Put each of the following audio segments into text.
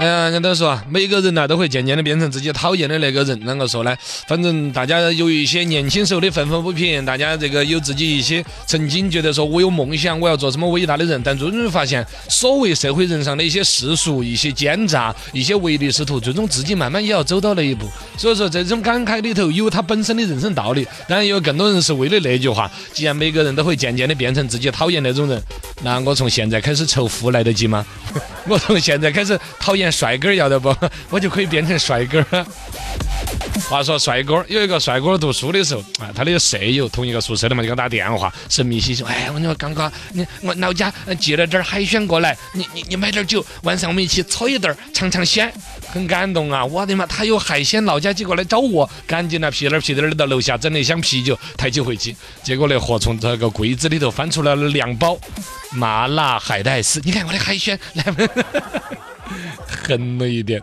哎呀，人都说啊，每个人呐都会渐渐的变成自己讨厌的那个人。啷个说呢？反正大家有一些年轻时候的愤愤不平，大家这个有自己一些曾经觉得说我有梦想，我要做什么伟大的人，但最终发现，所谓社会人上的一些世俗、一些奸诈、一些唯利是图，最终自己慢慢也要走到那一步。所以说，这种感慨里头有他本身的人生道理，当然有更多人是为了那句话。既然每个人都会渐渐的变成自己讨厌那种人，那我从现在开始仇富来得及吗？我从现在开始讨厌帅哥，要得不？我就可以变成帅哥。话说帅哥有一个帅哥读书的时候啊，他的舍友同一个宿舍的嘛，就给他打电话，神秘兮兮，哎，我说刚刚你我老家寄了点海鲜过来，你你你买点酒，晚上我们一起搓一顿，尝尝鲜，很感动啊！我的妈，他有海鲜，老家寄过来找我，赶紧呢屁颠屁颠的到楼下整了一箱啤酒，抬起回去，结果那货从这个柜子里头翻出来了两包麻辣海带丝，你看我的海鲜，来，狠了一点。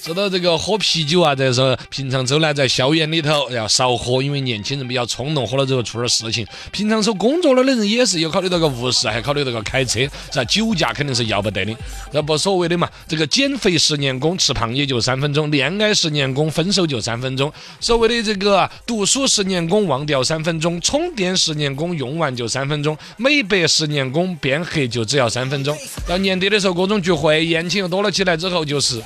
说到这个喝啤酒啊，这是平常周呢，在校园里头要少喝，因为年轻人比较冲动，喝了之后出点事情。平常说工作了的人也是有考虑到个务实，还考虑到个开车，是吧？酒驾肯定是要不得的。那不所谓的嘛，这个减肥十年功，吃胖也就三分钟；恋爱十年功，分手就三分钟。所谓的这个读书十年功，忘掉三分钟；充电十年功，用完就三分钟；美白十年功，变黑就只要三分钟。到年底的时候，各种聚会，宴请又多了起来之后，就是。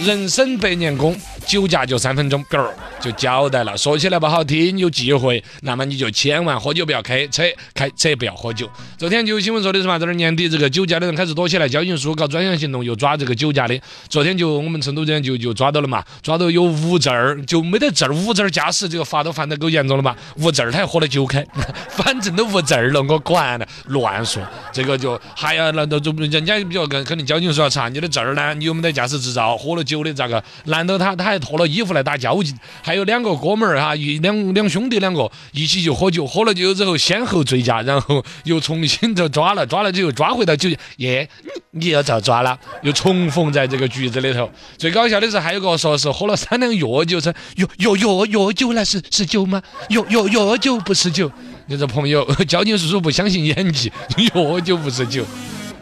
人生百年功，酒驾就三分钟，嗝儿就交代了。说起来不好听，有忌讳，那么你就千万喝酒不要开车，开车不要喝酒。昨天就有新闻说的是嘛，这儿年底这个酒驾的人开始多起来，交警叔搞专项行动又抓这个酒驾的。昨天就我们成都这边就就抓到了嘛，抓到有无证儿就没得证儿，无证儿驾驶这个罚都罚得够严重了嘛。无证儿他还喝了酒开，反正都无证儿了，我管了，乱说。这个就还要那都就人家比较跟肯定交警叔要查你的证儿呢，你有没得驾驶执照？喝了。酒的咋个？难道他他还脱了衣服来打交警？还有两个哥们儿哈，一两两兄弟两个一起就喝酒，喝了酒之后先后醉驾，然后又重新就抓了，抓了之后抓回到酒耶，你要遭抓了，又重逢在这个局子里头。最搞笑的是还有个说是喝了三两药酒，是药药药药酒那是是酒吗？药药药酒不是酒。你这朋友，交警叔叔不相信演技，药酒不是酒。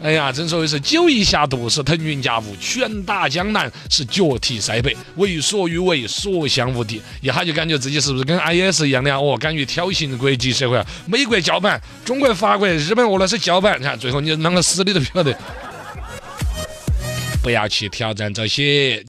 哎呀，正所谓是酒一下肚是腾云驾雾，拳打江南是脚踢塞北，为所欲为，所向无敌。一下就感觉自己是不是跟 IS 一样的哦？敢于挑衅国际社会啊，美国叫板，中国、法国、日本、俄罗斯叫板，你看最后你啷个死你都不晓得。不要去挑战这些。